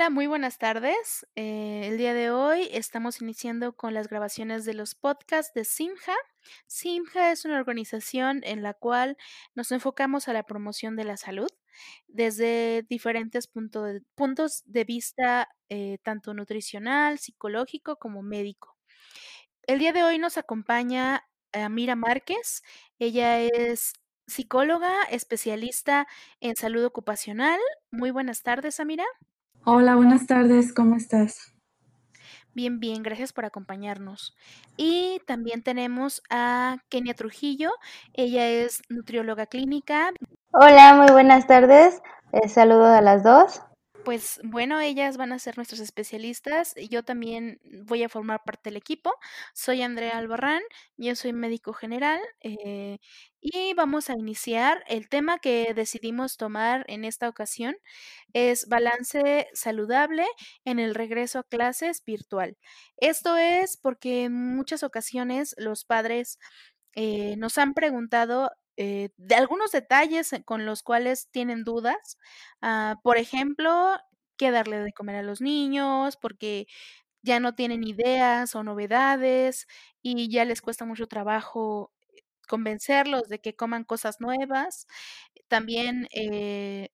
Hola, muy buenas tardes. Eh, el día de hoy estamos iniciando con las grabaciones de los podcasts de Simja. Simja es una organización en la cual nos enfocamos a la promoción de la salud desde diferentes de- puntos de vista, eh, tanto nutricional, psicológico como médico. El día de hoy nos acompaña Amira Márquez. Ella es psicóloga, especialista en salud ocupacional. Muy buenas tardes, Amira. Hola, buenas tardes, ¿cómo estás? Bien, bien, gracias por acompañarnos. Y también tenemos a Kenia Trujillo. Ella es nutrióloga clínica. Hola, muy buenas tardes. Eh, saludos a las dos. Pues bueno, ellas van a ser nuestros especialistas. Yo también voy a formar parte del equipo. Soy Andrea Albarrán, yo soy médico general eh, y vamos a iniciar. El tema que decidimos tomar en esta ocasión es balance saludable en el regreso a clases virtual. Esto es porque en muchas ocasiones los padres eh, nos han preguntado eh, de algunos detalles eh, con los cuales tienen dudas. Ah, por ejemplo, qué darle de comer a los niños, porque ya no tienen ideas o novedades y ya les cuesta mucho trabajo convencerlos de que coman cosas nuevas. También eh,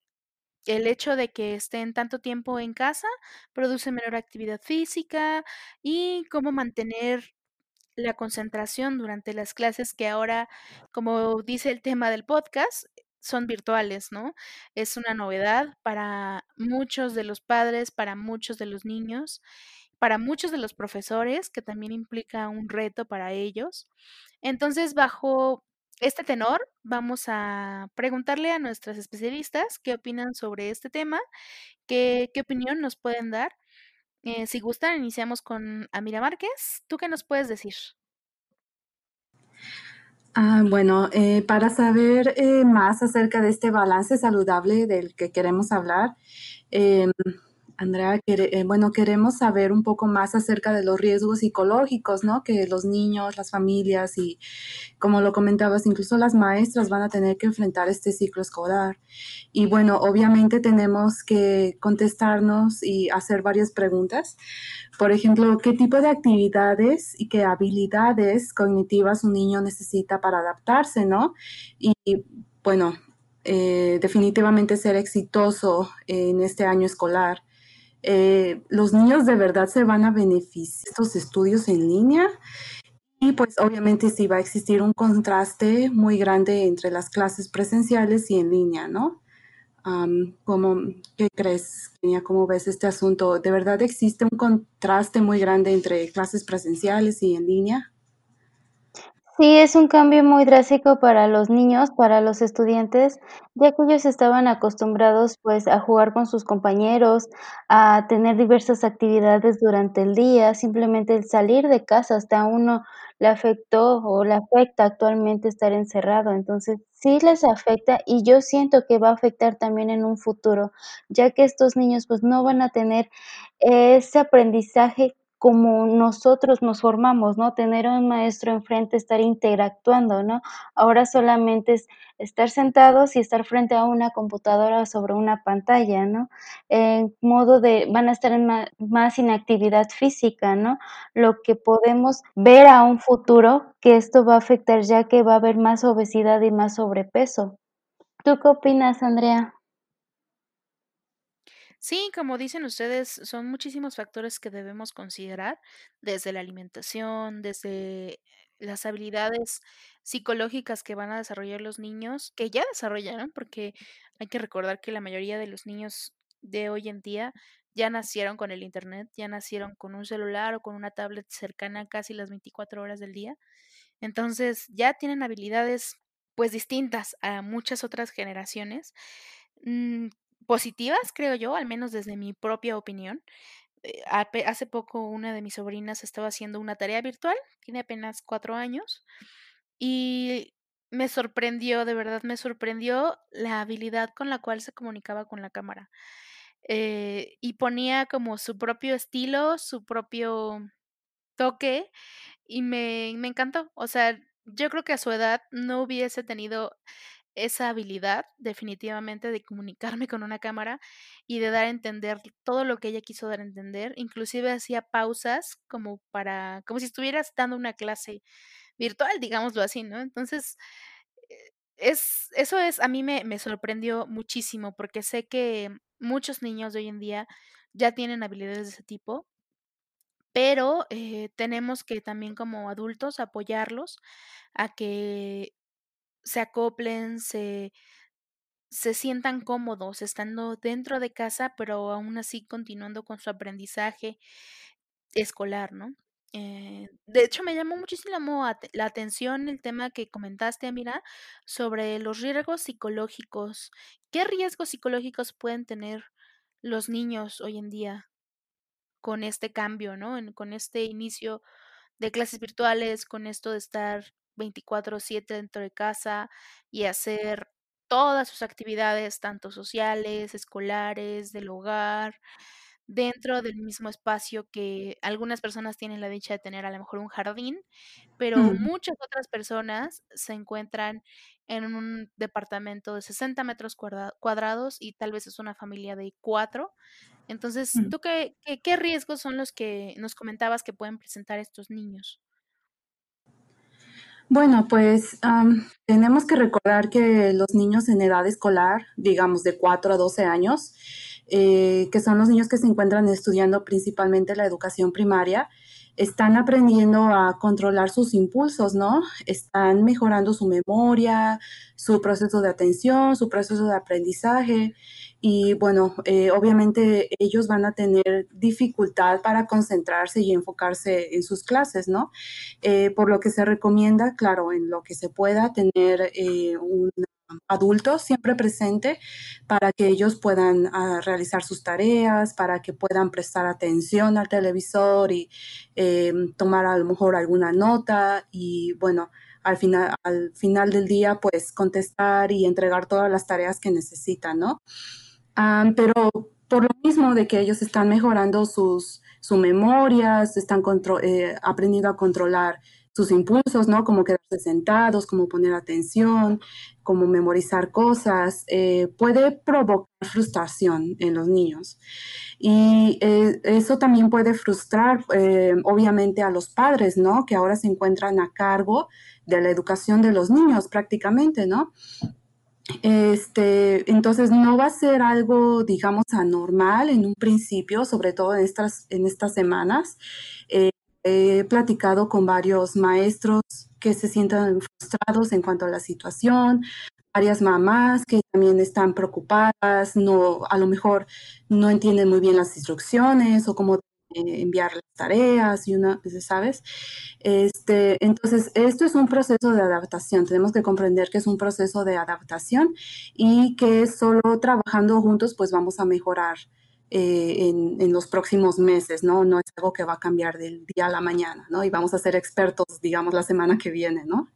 el hecho de que estén tanto tiempo en casa produce menor actividad física y cómo mantener la concentración durante las clases que ahora, como dice el tema del podcast, son virtuales, ¿no? Es una novedad para muchos de los padres, para muchos de los niños, para muchos de los profesores, que también implica un reto para ellos. Entonces, bajo este tenor, vamos a preguntarle a nuestras especialistas qué opinan sobre este tema, qué, qué opinión nos pueden dar. Eh, si gustan, iniciamos con Amira Márquez. ¿Tú qué nos puedes decir? Ah, bueno, eh, para saber eh, más acerca de este balance saludable del que queremos hablar, Andrea, eh, bueno, queremos saber un poco más acerca de los riesgos psicológicos, ¿no? Que los niños, las familias y, como lo comentabas, incluso las maestras van a tener que enfrentar este ciclo escolar. Y bueno, obviamente tenemos que contestarnos y hacer varias preguntas. Por ejemplo, ¿qué tipo de actividades y qué habilidades cognitivas un niño necesita para adaptarse, ¿no? Y bueno, eh, definitivamente ser exitoso en este año escolar. Eh, los niños de verdad se van a beneficiar de estos estudios en línea y pues obviamente sí va a existir un contraste muy grande entre las clases presenciales y en línea, ¿no? ¿cómo, ¿Qué crees, Kenia? ¿Cómo ves este asunto? ¿De verdad existe un contraste muy grande entre clases presenciales y en línea? Sí, es un cambio muy drástico para los niños, para los estudiantes, ya que ellos estaban acostumbrados pues a jugar con sus compañeros, a tener diversas actividades durante el día, simplemente el salir de casa hasta uno le afectó o le afecta actualmente estar encerrado. Entonces, sí les afecta y yo siento que va a afectar también en un futuro, ya que estos niños pues no van a tener ese aprendizaje como nosotros nos formamos, ¿no? Tener un maestro enfrente, estar interactuando, ¿no? Ahora solamente es estar sentados y estar frente a una computadora sobre una pantalla, ¿no? En modo de, van a estar en más, inactividad física, ¿no? Lo que podemos ver a un futuro que esto va a afectar ya que va a haber más obesidad y más sobrepeso. ¿Tú qué opinas, Andrea? Sí, como dicen ustedes, son muchísimos factores que debemos considerar, desde la alimentación, desde las habilidades psicológicas que van a desarrollar los niños, que ya desarrollaron, porque hay que recordar que la mayoría de los niños de hoy en día ya nacieron con el Internet, ya nacieron con un celular o con una tablet cercana casi las 24 horas del día. Entonces ya tienen habilidades pues distintas a muchas otras generaciones. Positivas, creo yo, al menos desde mi propia opinión. Eh, hace poco una de mis sobrinas estaba haciendo una tarea virtual, tiene apenas cuatro años, y me sorprendió, de verdad me sorprendió la habilidad con la cual se comunicaba con la cámara. Eh, y ponía como su propio estilo, su propio toque, y me, me encantó. O sea, yo creo que a su edad no hubiese tenido esa habilidad definitivamente de comunicarme con una cámara y de dar a entender todo lo que ella quiso dar a entender. Inclusive hacía pausas como para como si estuvieras dando una clase virtual, digámoslo así, ¿no? Entonces, eh, es eso es a mí me sorprendió muchísimo, porque sé que muchos niños de hoy en día ya tienen habilidades de ese tipo pero, eh, tenemos que también como adultos apoyarlos a que se acoplen, se se sientan cómodos estando dentro de casa, pero aún así continuando con su aprendizaje escolar, ¿no? Eh, de hecho, me llamó muchísimo la atención el tema que comentaste, mira, sobre los riesgos psicológicos. ¿Qué riesgos psicológicos pueden tener los niños hoy en día con este cambio, no? Con este inicio de clases virtuales, con esto de estar 24/7 dentro de casa y hacer todas sus actividades, tanto sociales, escolares, del hogar, dentro del mismo espacio que algunas personas tienen la dicha de tener a lo mejor un jardín, pero Mm. muchas otras personas se encuentran en un departamento de 60 metros cuadrados y tal vez es una familia de 4. Entonces, Mm. ¿tú qué qué qué riesgos son los que nos comentabas que pueden presentar estos niños? Bueno, pues, am, tenemos que recordar que los niños en edad escolar, digamos de 4 a 12 años, eh, que son los niños que se encuentran estudiando principalmente la educación primaria, están aprendiendo a controlar sus impulsos, ¿no? Están mejorando su memoria, su proceso de atención, su proceso de aprendizaje y, bueno, eh, obviamente ellos van a tener dificultad para concentrarse y enfocarse en sus clases, ¿no? Eh, por lo que se recomienda, claro, en lo que se pueda tener, eh, un adulto siempre presente para que ellos puedan, ah, realizar sus tareas, para que puedan prestar atención al televisor y, tomar a lo mejor alguna nota y, bueno, al final al final del día, pues, contestar y entregar todas las tareas que necesitan, ¿no? Pero por lo mismo de que ellos están mejorando sus su memoria, están eh, aprendiendo a controlar sus impulsos, ¿no? Como quedarse sentados, como poner atención, como memorizar cosas, eh, puede provocar frustración en los niños. Y, eh, eso también puede frustrar, eh, obviamente a los padres, ¿no? Que ahora se encuentran a cargo de la educación de los niños prácticamente, ¿no? Este, entonces, no va a ser algo, digamos, anormal en un principio, sobre todo en estas en estas semanas. Eh, he platicado con varios maestros que se sientan frustrados en cuanto a la situación, varias mamás que también están preocupadas, no a lo mejor no entienden muy bien las instrucciones o cómo, eh, enviar las tareas y una ¿sabes? Este, entonces, esto es un proceso de adaptación, tenemos que comprender que es un proceso de adaptación y que solo trabajando juntos, pues, vamos a mejorar, eh, en en los próximos meses, ¿no? No es algo que va a cambiar del día a la mañana, ¿no? Y vamos a ser expertos, digamos, la semana que viene, ¿no?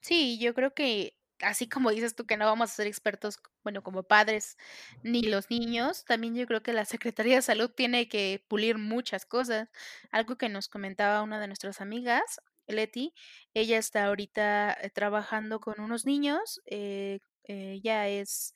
Sí, yo creo que, así como dices tú que no vamos a ser expertos, bueno, como padres, ni los niños, también yo creo que la Secretaría de Salud tiene que pulir muchas cosas. Algo que nos comentaba una de nuestras amigas, Leti, ella está ahorita, eh, trabajando con unos niños, eh, ella es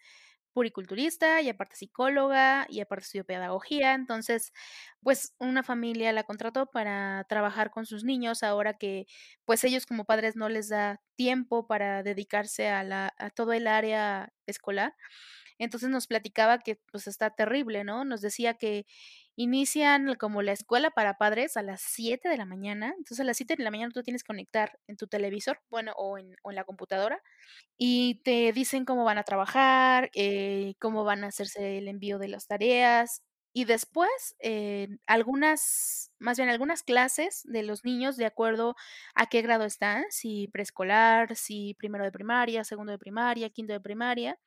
puericulturista y aparte psicóloga y aparte estudió pedagogía. Entonces, pues, una familia la contrató para trabajar con sus niños ahora que, pues, ellos como padres no les da tiempo para dedicarse a la a todo el área escolar. Entonces, nos platicaba que, pues, está terrible, ¿no? Nos decía que inician como la escuela para padres a las 7 de la mañana. Entonces, a las 7 de la mañana tú tienes que conectar en tu televisor, bueno, o en o en la computadora, y te dicen cómo van a trabajar, eh, cómo van a hacerse el envío de las tareas. Y después, eh, algunas más bien algunas clases de los niños de acuerdo a qué grado están, si preescolar, si primero de primaria, segundo de primaria, quinto de primaria.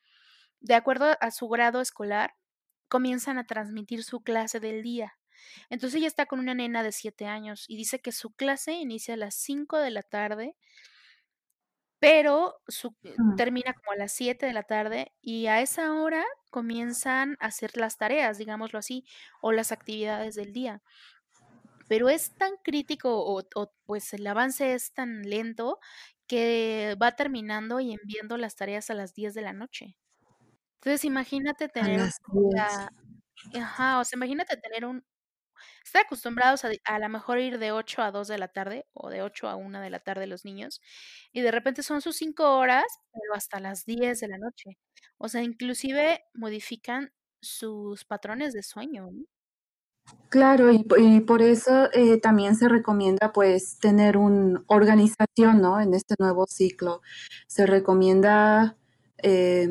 De acuerdo a su grado escolar, comienzan a transmitir su clase del día. Entonces, ella está con una nena de 7 años y dice que su clase inicia a las 5 de la tarde pero su Mm. termina como a las 7 de la tarde y a esa hora comienzan a hacer las tareas, digámoslo así, o las actividades del día. Pero es tan crítico o o, pues, el avance es tan lento que va terminando y enviando las tareas a las 10 de la noche. Entonces, imagínate tener las la 10. ajá, o sea, imagínate tener un estar acostumbrados a a la mejor ir de 8 a 2 de la tarde, o de 8 a 1 de la tarde los niños, y de repente son sus 5 horas, pero hasta las 10 de la noche. O sea, inclusive modifican sus patrones de sueño, ¿no? Claro, y, y por eso eh, también se recomienda pues tener una organización, ¿no? En este nuevo ciclo. Se recomienda, eh,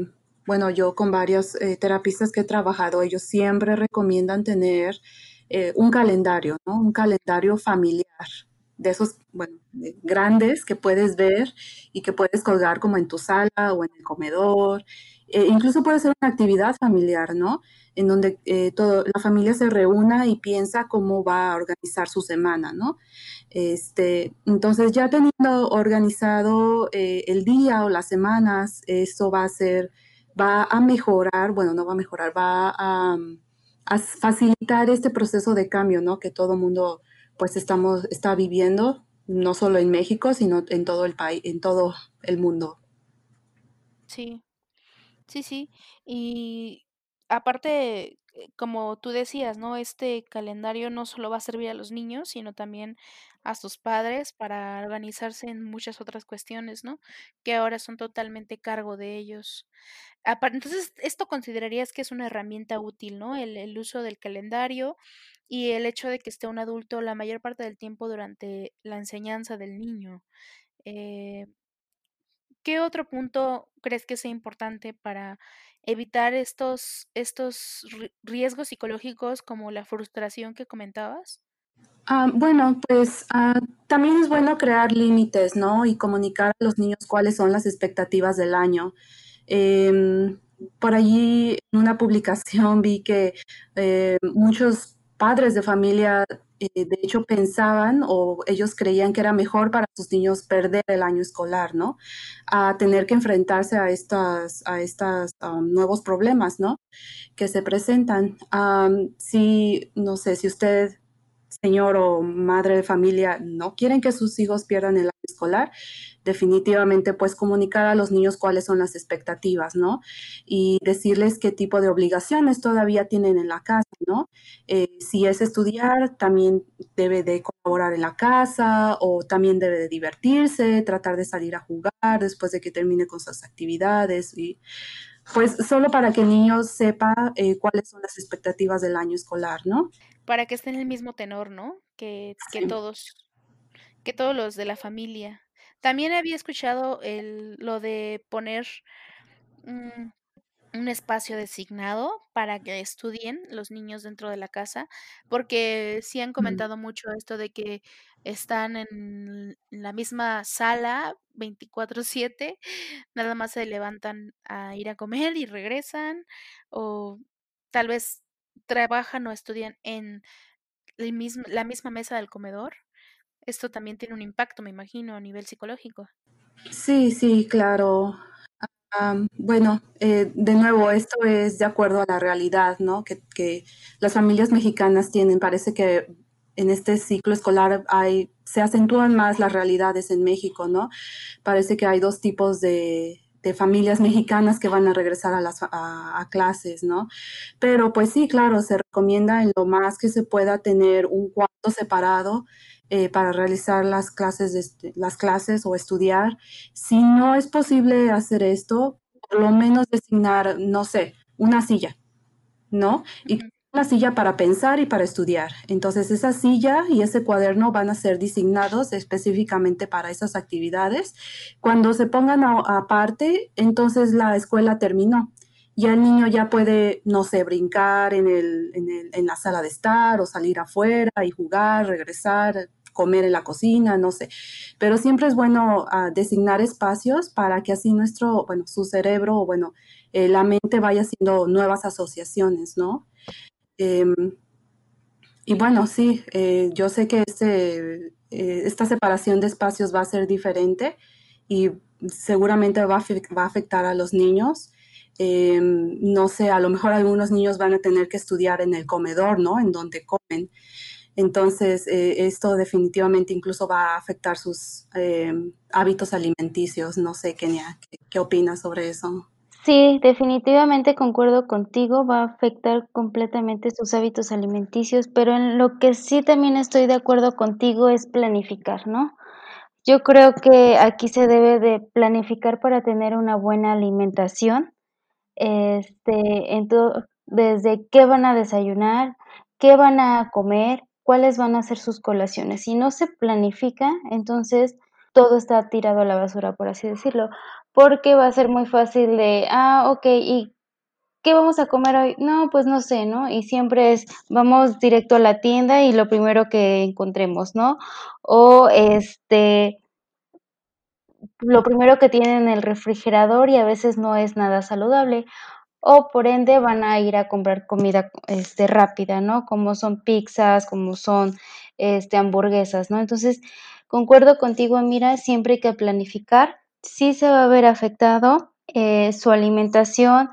bueno, yo con varios eh, terapistas que he trabajado, ellos siempre recomiendan tener eh, un calendario, ¿no? Un calendario familiar, de esos, bueno, grandes que puedes ver y que puedes colgar como en tu sala o en el comedor. Eh, incluso puede ser una actividad familiar, ¿no? En donde eh, todo, la familia se reúna y piensa cómo va a organizar su semana, ¿no? Este, entonces, ya teniendo organizado eh, el día o las semanas, eso va a ser, va a mejorar, bueno, no va a mejorar, va a, facilitar este proceso de cambio, ¿no? Que todo mundo, pues, estamos, está viviendo, no solo en México, sino en todo el país, en todo el mundo. Sí. Sí, sí. Y aparte, eh, como tú decías, ¿no? Este calendario no solo va a servir a los niños, sino también a sus padres para organizarse en muchas otras cuestiones, ¿no? Que ahora son totalmente cargo de ellos. Entonces, ¿esto considerarías que es una herramienta útil, no? El uso del calendario y el hecho de que esté un adulto la mayor parte del tiempo durante la enseñanza del niño. Eh ¿Qué otro punto crees que sea importante para evitar estos estos ri riesgos psicológicos como la frustración que comentabas? Ah, bueno, pues, ah, también es bueno crear límites, ¿no? Y comunicar a los niños cuáles son las expectativas del año. Em, por allí en una publicación vi que eh, muchos padres de familia, eh, de hecho, pensaban o ellos creían que era mejor para sus niños perder el año escolar, ¿no? A tener que enfrentarse a estas, a estas um, nuevos problemas, ¿no? Que se presentan. Um, si, no sé, si usted señor o madre de familia no quieren que sus hijos pierdan el año escolar, definitivamente pues comunicar a los niños cuáles son las expectativas, ¿no? Y decirles qué tipo de obligaciones todavía tienen en la casa, ¿no? Eh, si es estudiar, también debe de colaborar en la casa o también debe de divertirse, tratar de salir a jugar después de que termine con sus actividades y pues solo para que el niño sepa eh, cuáles son las expectativas del año escolar, ¿no? Para que esté en el mismo tenor, ¿no? Que que Sí. todos que todos los de la familia. También había escuchado el lo de poner, mm, un espacio designado para que estudien los niños dentro de la casa, porque sí han Mm. comentado mucho esto de que están en la misma sala 24/7, nada más se levantan a ir a comer y regresan, o tal vez trabajan o estudian en el mismo la misma mesa del comedor. Esto también tiene un impacto, me imagino, a nivel psicológico. Sí, sí, claro. Am, bueno, eh, de nuevo, esto es de acuerdo a la realidad, ¿no? Que, que las familias mexicanas tienen. Parece que en este ciclo escolar hay, se acentúan más las realidades en México, ¿no? Parece que hay dos tipos de, de familias mexicanas que van a regresar a las a, a clases, ¿no? Pero pues sí, claro, se recomienda en lo más que se pueda tener un cuarto separado eh, para realizar las clases, de, este, las clases o estudiar. Si no es posible hacer esto, por lo menos designar, no sé, una silla, ¿no? Y Una silla para pensar y para estudiar. Entonces, esa silla y ese cuaderno van a ser designados específicamente para esas actividades. Cuando se pongan aparte, entonces la escuela terminó. Ya el niño ya puede, no sé, brincar en, el, en, la sala de estar o salir afuera y jugar, regresar, comer en la cocina, no sé. Pero siempre es bueno uh, designar espacios para que así nuestro, bueno, su cerebro o bueno, eh, la mente vaya haciendo nuevas asociaciones, ¿no? Eh, y bueno, sí, eh, yo sé que este, eh, esta separación de espacios va a ser diferente y seguramente va a, va a afectar a los niños. Eh, no sé, a lo mejor algunos niños van a tener que estudiar en el comedor, ¿no? En donde comen. Entonces, eh, esto definitivamente incluso va a afectar sus eh, hábitos alimenticios. No sé, Kenia, ¿qué, ¿qué, opinas sobre eso? Sí, definitivamente concuerdo contigo, va a afectar completamente sus hábitos alimenticios, pero en lo que sí también estoy de acuerdo contigo es planificar, ¿no? Yo creo que aquí se debe de planificar para tener una buena alimentación, este, desde qué van a desayunar, qué van a comer, cuáles van a ser sus colaciones. Si no se planifica, entonces todo está tirado a la basura, por así decirlo, porque va a ser muy fácil de, ah, ok, ¿y qué vamos a comer hoy? No, pues no sé, ¿no? Y siempre es, vamos directo a la tienda y lo primero que encontremos, ¿no? O este, lo primero que tienen en el refrigerador y a veces no es nada saludable o por ende van a ir a comprar comida este, rápida, ¿no? Como son pizzas, como son este, hamburguesas, ¿no? Entonces, concuerdo contigo, mira, siempre hay que planificar, sí se va a ver afectado eh, su alimentación,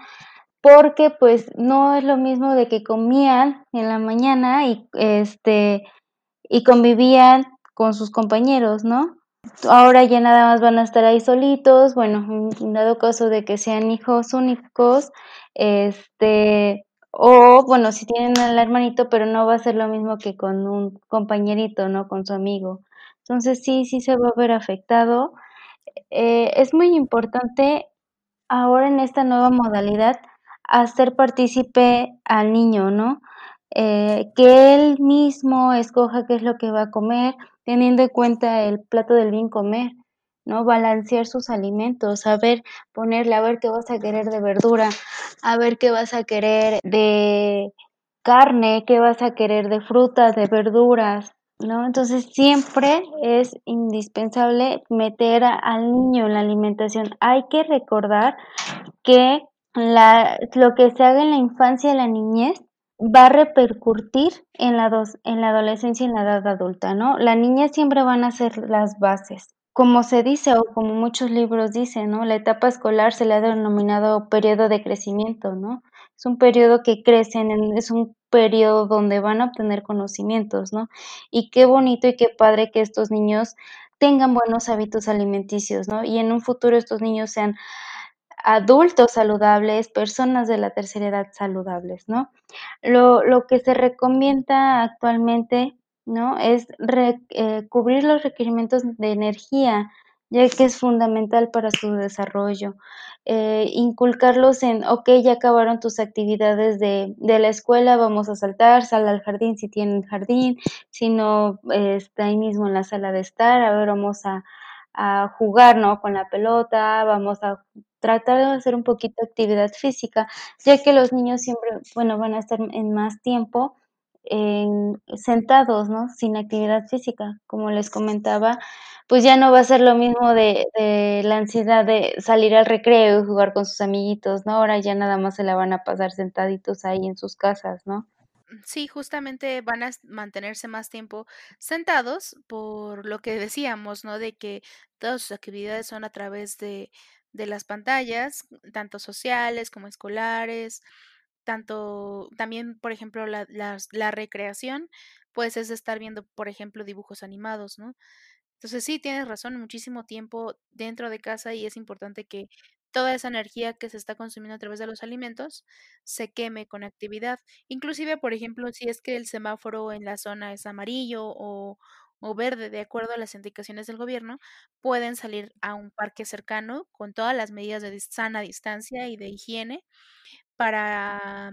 porque pues no es lo mismo de que comían en la mañana y este y convivían con sus compañeros, ¿no? Ahora ya nada más van a estar ahí solitos, bueno, en dado caso de que sean hijos únicos, este, o bueno, si tienen al hermanito, pero no va a ser lo mismo que con un compañerito, ¿no? Con su amigo. Entonces sí, sí se va a ver afectado. Eh, es muy importante ahora en esta nueva modalidad hacer partícipe al niño, ¿no? Eh, que él mismo escoja qué es lo que va a comer, teniendo en cuenta el plato del bien comer. ¿no? Balancear sus alimentos, saber ponerle, a ver qué vas a querer de verdura, a ver qué vas a querer de carne, qué vas a querer de frutas, de verduras, ¿no? Entonces siempre es indispensable meter al niño en la alimentación. Hay que recordar que la, lo que se haga en la infancia y la niñez va a repercutir en la, dos, en la adolescencia y en la edad adulta, ¿no? La niñez siempre van a ser las bases como se dice o como muchos libros dicen, ¿no? La etapa escolar se le ha denominado periodo de crecimiento, ¿no? Es un periodo que crecen, es un periodo donde van a obtener conocimientos, ¿no? Y qué bonito y qué padre que estos niños tengan buenos hábitos alimenticios, ¿no? Y en un futuro estos niños sean adultos saludables, personas de la tercera edad saludables, ¿no? Lo, lo que se recomienda actualmente ¿no? Es eh, cubrir los requerimientos de energía, ya que es fundamental para su desarrollo. Eh, inculcarlos en, ok, ya acabaron tus actividades de, de, la escuela, vamos a saltar, sal al jardín si tienen jardín, si no, está ahí mismo en la sala de estar, a ver, vamos a, a jugar, ¿no? Con la pelota, vamos a tratar de hacer un poquito de actividad física, ya que los niños siempre, bueno, van a estar en más tiempo en, sentados, ¿no? Sin actividad física, como les comentaba, pues ya no va a ser lo mismo de, de, la ansiedad de salir al recreo y jugar con sus amiguitos, ¿no? Ahora ya nada más se la van a pasar sentaditos ahí en sus casas, ¿no? Sí, justamente van a mantenerse más tiempo sentados por lo que decíamos, ¿no? De que todas sus actividades son a través de, de las pantallas, tanto sociales como escolares, tanto también, por ejemplo, la, la recreación, pues es estar viendo, por ejemplo, dibujos animados, ¿no? Entonces sí, tienes razón, muchísimo tiempo dentro de casa y es importante que toda esa energía que se está consumiendo a través de los alimentos se queme con actividad. Inclusive, por ejemplo, si es que el semáforo en la zona es amarillo o, o verde, de acuerdo a las indicaciones del gobierno, pueden salir a un parque cercano con todas las medidas de sana distancia y de higiene para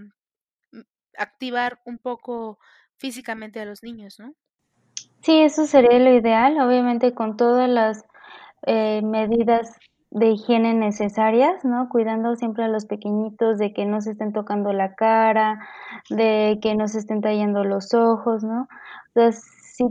mm, activar un poco físicamente a los niños, ¿no? Sí, eso sería lo ideal, obviamente con todas las eh, medidas de higiene necesarias, ¿no? Cuidando siempre a los pequeñitos de que no se estén tocando la cara, de que no se estén tallando los ojos, ¿no? Entonces, si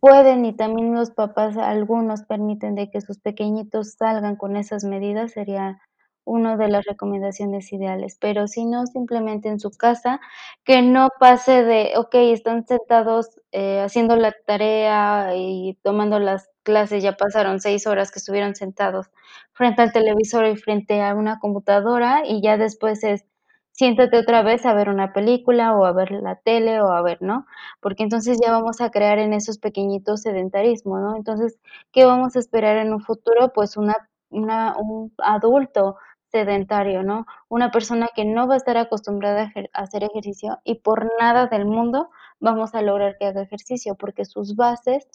pueden y también los papás, algunos permiten de que sus pequeñitos salgan con esas medidas, sería una de las recomendaciones ideales, pero si no, simplemente en su casa, que no pase de, okey, están sentados, eh, haciendo la tarea y tomando las clases, ya pasaron 6 horas que estuvieron sentados frente al televisor y frente a una computadora, y ya después es siéntate otra vez a ver una película o a ver la tele o a ver, ¿no? Porque entonces ya vamos a crear en esos pequeñitos sedentarismo, ¿no? Entonces, ¿qué vamos a esperar en un futuro? Pues una, una un adulto sedentario, ¿no? Una persona que no va a estar acostumbrada a hacer ejercicio y por nada del mundo vamos a lograr que haga ejercicio porque sus bases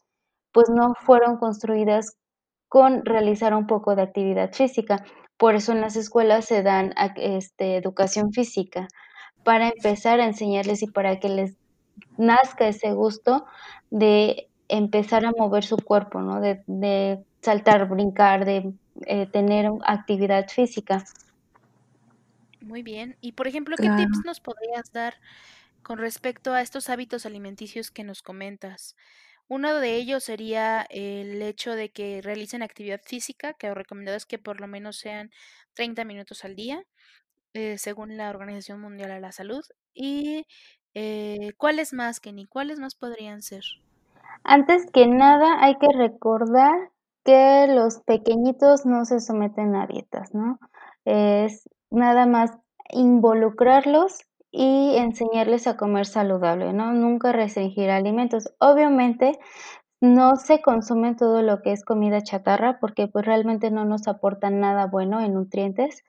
pues no fueron construidas con realizar un poco de actividad física. Por eso en las escuelas se dan este, educación física para empezar a enseñarles y para que les nazca ese gusto de empezar a mover su cuerpo, ¿no? De, de saltar, brincar, de eh, tener actividad física. Muy bien. Y por ejemplo, ¿qué tips nos podrías dar con respecto a estos hábitos alimenticios que nos comentas? Uno de ellos sería el hecho de que realicen actividad física, que lo recomendado es que por lo menos sean 30 minutos al día, eh, según la Organización Mundial de la Salud. ¿Y eh, cuáles más, Kenny? ¿Cuáles más podrían ser? Antes que nada, hay que recordar que los pequeñitos no se someten a dietas, ¿no? Es nada más involucrarlos y enseñarles a comer saludable, ¿no? Nunca restringir alimentos. Obviamente, no se consume todo lo que es comida chatarra porque pues realmente no nos aporta nada bueno en nutrientes.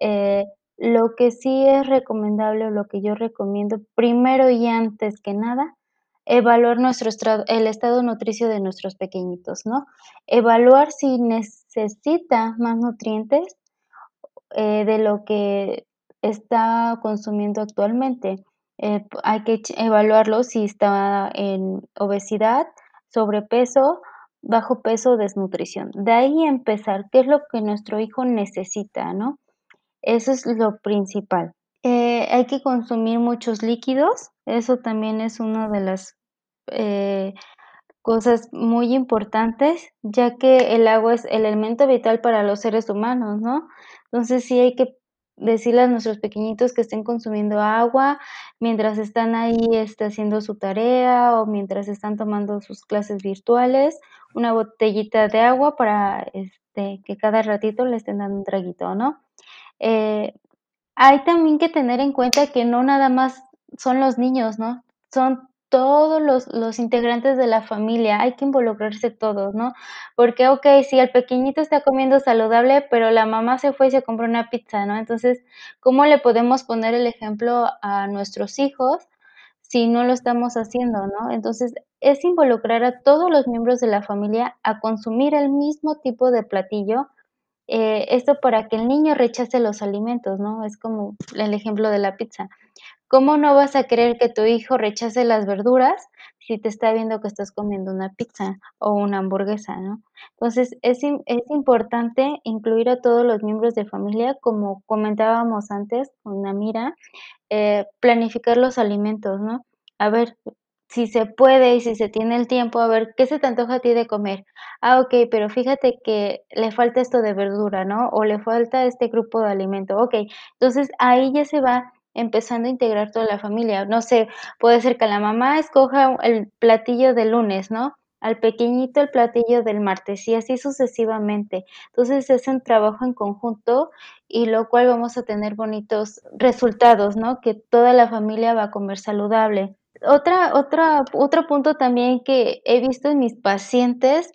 Eh, lo que sí es recomendable o lo que yo recomiendo primero y antes que nada evaluar nuestro el estado nutricio de nuestros pequeñitos, ¿no? Evaluar si necesita más nutrientes eh, de lo que está consumiendo actualmente. Eh, hay que evaluarlo si está en obesidad, sobrepeso, bajo peso, desnutrición. De ahí empezar, ¿qué es lo que nuestro hijo necesita, no? Eso es lo principal. Eh, hay que consumir muchos líquidos, eso también es una de las eh, cosas muy importantes, ya que el agua es el elemento vital para los seres humanos, ¿no? Entonces sí hay que decirle a nuestros pequeñitos que estén consumiendo agua mientras están ahí este, haciendo su tarea o mientras están tomando sus clases virtuales, una botellita de agua para este, que cada ratito le estén dando un traguito, ¿no? Eh, hay también que tener en cuenta que no nada más son los niños, ¿no? Son todos los, los, integrantes de la familia, hay que involucrarse todos, ¿no? Porque, ok, si el pequeñito está comiendo saludable, pero la mamá se fue y se compró una pizza, ¿no? Entonces, ¿cómo le podemos poner el ejemplo a nuestros hijos si no lo estamos haciendo, ¿no? Entonces, es involucrar a todos los miembros de la familia a consumir el mismo tipo de platillo, eh, esto para que el niño rechace los alimentos, ¿no? Es como el ejemplo de la pizza. ¿Cómo no vas a querer que tu hijo rechace las verduras si te está viendo que estás comiendo una pizza o una hamburguesa, ¿no? Entonces, es, es importante incluir a todos los miembros de familia, como comentábamos antes con Namira, eh, planificar los alimentos, ¿no? A ver, si se puede y si se tiene el tiempo, a ver, ¿qué se te antoja a ti de comer? Ah, ok, pero fíjate que le falta esto de verdura, ¿no? O le falta este grupo de alimento. Ok, entonces ahí ya se va empezando a integrar toda la familia. No sé, puede ser que la mamá escoja el platillo del lunes, ¿no? Al pequeñito el platillo del martes y así sucesivamente. Entonces es un trabajo en conjunto y lo cual vamos a tener bonitos resultados, ¿no? Que toda la familia va a comer saludable. Otra, otra, otro punto también que he visto en mis pacientes,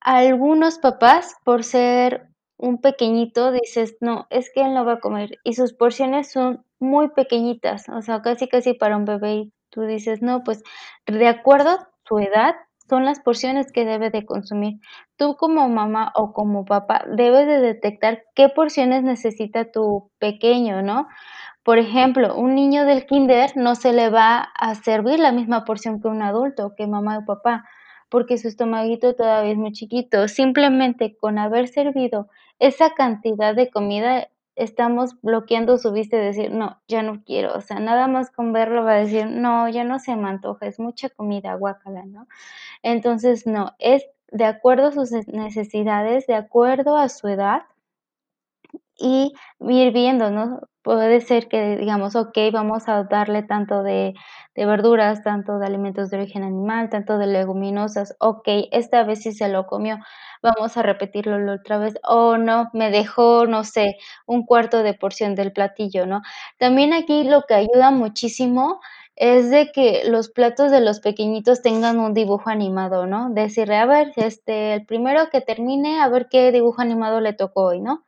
algunos papás, por ser un pequeñito, dices, no, es que él no va a comer y sus porciones son muy pequeñitas, o sea, casi casi para un bebé y tú dices, no, pues de acuerdo a su edad son las porciones que debe de consumir. Tú como mamá o como papá debes de detectar qué porciones necesita tu pequeño, ¿no? Por ejemplo, un niño del kinder no se le va a servir la misma porción que un adulto, que mamá o papá, porque su estomaguito todavía es muy chiquito. Simplemente con haber servido esa cantidad de comida estamos bloqueando su vista y decir, no, ya no quiero, o sea, nada más con verlo va a decir, no, ya no se me antoja, es mucha comida, guacala, ¿no? Entonces, no, es de acuerdo a sus necesidades, de acuerdo a su edad, y ir viendo, ¿no? Puede ser que digamos, okey, vamos a darle tanto de de verduras, tanto de alimentos de origen animal, tanto de leguminosas, okey, esta vez sí se lo comió, vamos a repetirlo la otra vez, oh, no, me dejó, no sé, un cuarto de porción del platillo, ¿no? También aquí lo que ayuda muchísimo es de que los platos de los pequeñitos tengan un dibujo animado, ¿no? Decirle: "A ver, este, el primero que termine, a ver qué dibujo animado le tocó hoy", ¿no?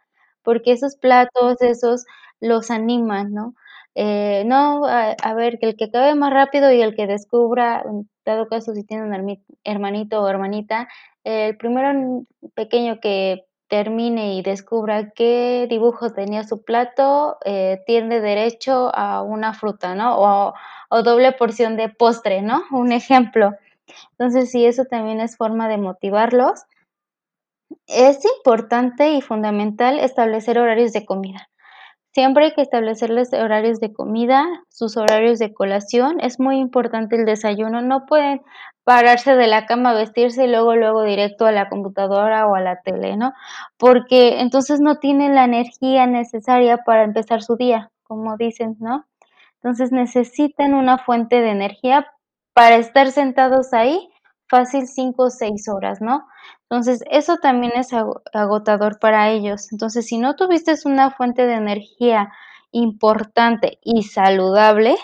Porque esos platos, esos los animan, ¿no? Eh, no, a ver, que el que acabe más rápido y el que descubra, en dado caso, si tiene un hermanito o hermanita, el primero pequeño que termine y descubra qué dibujo tenía su plato, eh, tiene derecho a una fruta, ¿no? O o doble porción de postre, ¿no? Un ejemplo. Entonces, sí, eso también es forma de motivarlos. Es importante y fundamental establecer horarios de comida. Siempre hay que establecerles horarios de comida, sus horarios de colación, es muy importante el desayuno, no pueden pararse de la cama, vestirse y luego, luego directo a la computadora o a la tele, ¿no? Porque entonces no tienen la energía necesaria para empezar su día, como dicen, ¿no? Entonces necesitan una fuente de energía para estar sentados ahí, fácil 5 o 6 horas, ¿no? Entonces, eso también es ago agotador para ellos. Entonces, si no tuviste una fuente de energía importante y saludable,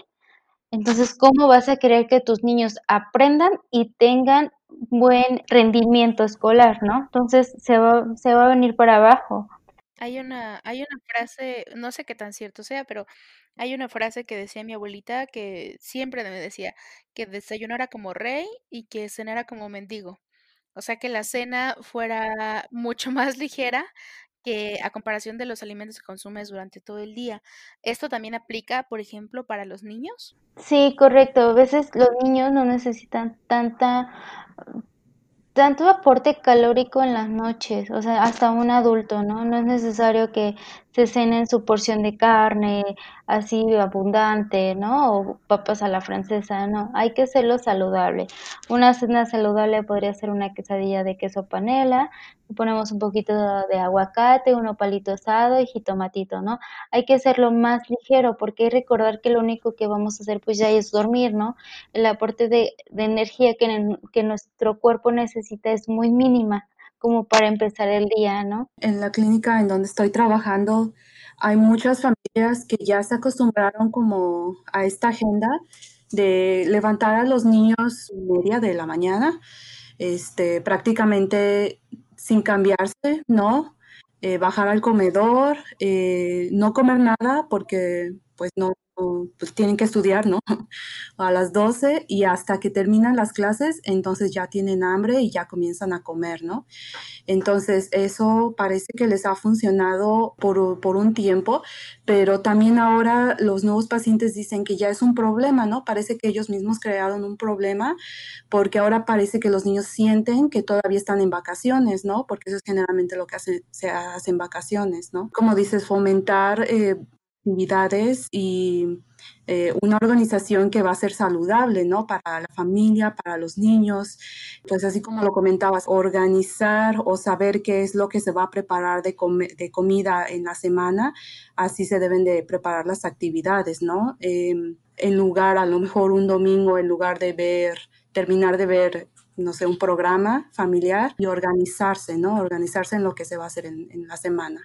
entonces, ¿cómo vas a querer que tus niños aprendan y tengan buen rendimiento escolar, no? Entonces, se va se va a venir para abajo. Hay una hay una frase, no sé qué tan cierto sea, pero hay una frase que decía mi abuelita que siempre me decía que desayunara como rey y que cenara como mendigo. O sea, que la cena fuera mucho más ligera que a comparación de los alimentos que consumes durante todo el día. ¿Esto también aplica, por ejemplo, para los niños? Sí, correcto. A veces los niños no necesitan tanta tanto aporte calórico en las noches, o sea, hasta un adulto, ¿no? No es necesario que se cenen su porción de carne así abundante, ¿no? O papas a la francesa, no, hay que hacerlo saludable. Una cena saludable podría ser una quesadilla de queso panela, ponemos un poquito de aguacate, un nopalito asado y jitomatito, ¿no? Hay que hacerlo más ligero, porque recordar que lo único que vamos a hacer, pues, ya es dormir, ¿no? El aporte de energía que nuestro cuerpo necesita es muy mínima, como para empezar el día, ¿no? En la clínica en donde estoy trabajando, hay muchas familias que ya se acostumbraron como a esta agenda de levantar a los niños media de la mañana, este, prácticamente sin cambiarse, ¿no? Eh, bajar al comedor, eh, no comer nada porque, pues, no pues tienen que estudiar, ¿no? A las 12 y hasta que terminan las clases, entonces ya tienen hambre y ya comienzan a comer, ¿no? Entonces eso parece que les ha funcionado por, por un tiempo, pero también ahora los nuevos pacientes dicen que ya es un problema, ¿no? Parece que ellos mismos crearon un problema porque ahora parece que los niños sienten que todavía están en vacaciones, ¿no? Porque eso es generalmente lo que hace, se hace en vacaciones, ¿no? Como dices, fomentar eh, actividades y eh, una organización que va a ser saludable, ¿no? Para la familia, para los niños. Pues así como lo comentabas, organizar o saber qué es lo que se va a preparar de, de comida en la semana, así se deben de preparar las actividades, ¿no? Em, en lugar, a lo mejor un domingo, en lugar de ver, terminar de ver no sé, un programa familiar y organizarse, ¿no? Organizarse en lo que se va a hacer en la semana.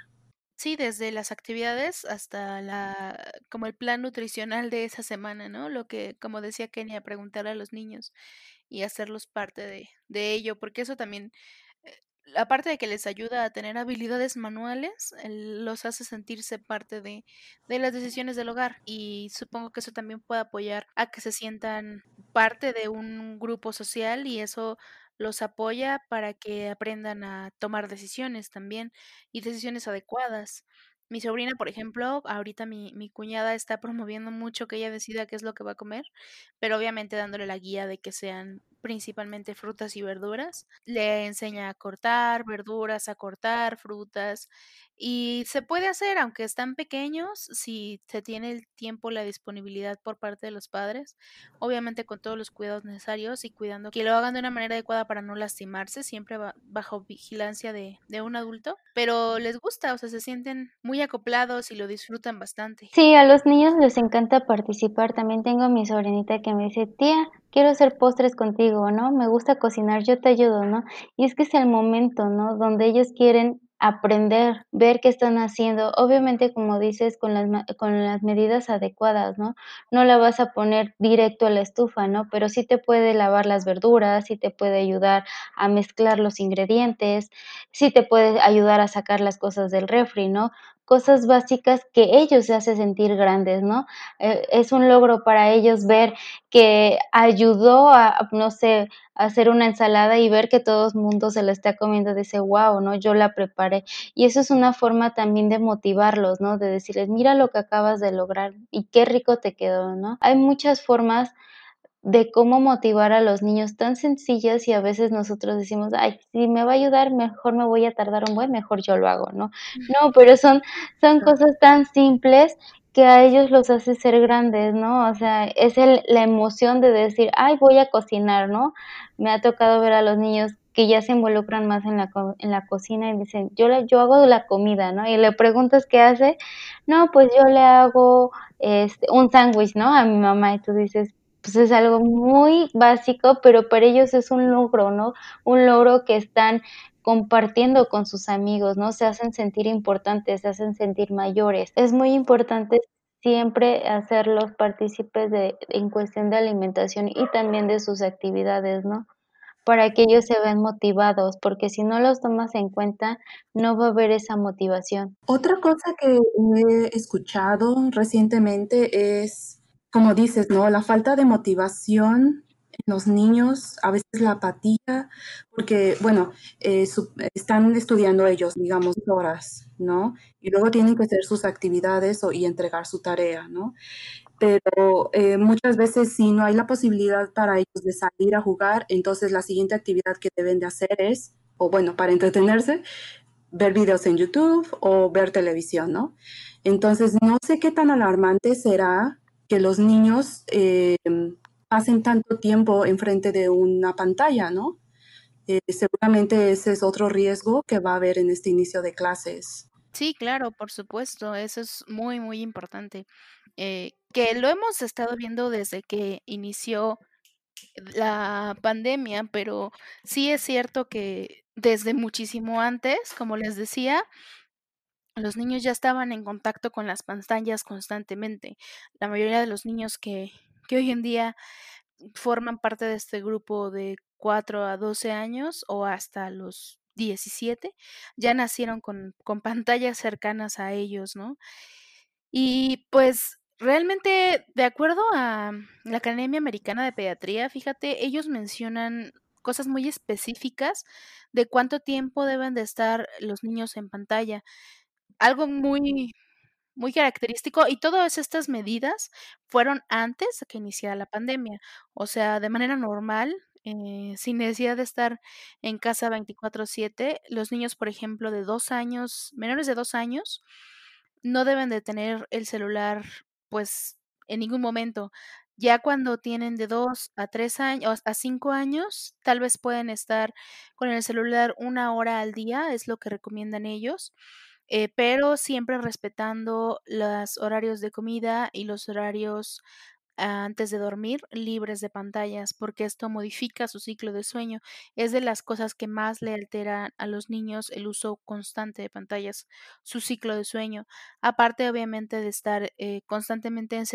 Sí, desde las actividades hasta la como el plan nutricional de esa semana, ¿no? Lo que, como decía Kenia, preguntarle a los niños y hacerlos parte de de ello, porque eso también, eh, aparte de que les ayuda a tener habilidades manuales, los hace sentirse parte de de las decisiones del hogar, y supongo que eso también puede apoyar a que se sientan parte de un grupo social, y eso los apoya para que aprendan a tomar decisiones también, y decisiones adecuadas. Mi sobrina, por ejemplo, ahorita mi mi cuñada está promoviendo mucho que ella decida qué es lo que va a comer, pero obviamente dándole la guía de que sean principalmente frutas y verduras. Le enseña a cortar verduras, a cortar frutas y se puede hacer, aunque están pequeños, si se tiene el tiempo, la disponibilidad por parte de los padres, obviamente con todos los cuidados necesarios y cuidando que lo hagan de una manera adecuada para no lastimarse, siempre bajo vigilancia de, de un adulto, pero les gusta, o sea, se sienten muy acoplados y lo disfrutan bastante. Sí, a los niños les encanta participar. También tengo a mi sobrinita que me dice, tía, quiero hacer postres contigo, ¿no? Me gusta cocinar, yo te ayudo, ¿no? Y es que es el momento, ¿no? Donde ellos quieren aprender, ver qué están haciendo. Obviamente, como dices, con las, con las medidas adecuadas, ¿no? No la vas a poner directo a la estufa, ¿no? Pero sí te puede lavar las verduras, sí te puede ayudar a mezclar los ingredientes, sí te puede ayudar a sacar las cosas del refri, ¿no? Cosas básicas que ellos se hacen sentir grandes, ¿no? Eh, es un logro para ellos ver que ayudó a, no sé, a hacer una ensalada y ver que todo el mundo se la está comiendo, dice, wow, ¿no? Yo la preparé. Y eso es una forma también de motivarlos, ¿no? De decirles, mira lo que acabas de lograr y qué rico te quedó, ¿no? Hay muchas formas de cómo motivar a los niños tan sencillas y a veces nosotros decimos, ay, si me va a ayudar, mejor me voy a tardar un buen, mejor yo lo hago, ¿no? No, pero son, son cosas tan simples que a ellos los hace ser grandes, ¿no? O sea, es el, la emoción de decir, ay, voy a cocinar, ¿no? Me ha tocado ver a los niños que ya se involucran más en la, en la cocina y dicen, yo, yo hago la comida, ¿no? Y le preguntas qué hace, no, pues yo le hago este, un sándwich, ¿no? A mi mamá y tú dices, pues es algo muy básico, pero para ellos es un logro, ¿no? Un logro que están compartiendo con sus amigos, ¿no? Se hacen sentir importantes, se hacen sentir mayores. Es muy importante siempre hacerlos partícipes de, en cuestión de alimentación y también de sus actividades, ¿no? Para que ellos se vean motivados, porque si no los tomas en cuenta, no va a haber esa motivación. Otra cosa que he escuchado recientemente es como dices, ¿no? La falta de motivación en los niños, a veces la apatía, porque, bueno, eh, están estudiando ellos, digamos, horas, ¿no? Y luego tienen que hacer sus actividades y entregar su tarea, ¿no? Pero eh, muchas veces si no hay la posibilidad para ellos de salir a jugar, entonces la siguiente actividad que deben de hacer es, o bueno, para entretenerse, ver videos en YouTube o ver televisión, ¿no? Entonces, no sé qué tan alarmante será que los niños eh, pasen tanto tiempo enfrente de una pantalla, ¿no? Eh, seguramente ese es otro riesgo que va a haber en este inicio de clases. Sí, claro, por supuesto, eso es muy, muy importante. Eh, que lo hemos estado viendo desde que inició la pandemia, pero sí es cierto que desde muchísimo antes, como les decía, los niños ya estaban en contacto con las pantallas constantemente. La mayoría de los niños que, que hoy en día forman parte de este grupo de 4 a 12 años o hasta los 17, ya nacieron con, con pantallas cercanas a ellos, ¿no? Y pues realmente, de acuerdo a la Academia Americana de Pediatría, fíjate, ellos mencionan cosas muy específicas de cuánto tiempo deben de estar los niños en pantalla algo muy, muy característico y todas estas medidas fueron antes de que iniciara la pandemia. O sea, de manera normal, eh, sin necesidad de estar en casa 24/7, los niños, por ejemplo, de dos años, menores de dos años, no deben de tener el celular, pues, en ningún momento. Ya cuando tienen de dos a tres años, a cinco años, tal vez pueden estar con el celular una hora al día, es lo que recomiendan ellos. Eh, pero siempre respetando los horarios de comida y los horarios antes de dormir libres de pantallas, porque esto modifica su ciclo de sueño. Es de las cosas que más le alteran a los niños el uso constante de pantallas, su ciclo de sueño. Aparte, obviamente, de estar eh, constantemente en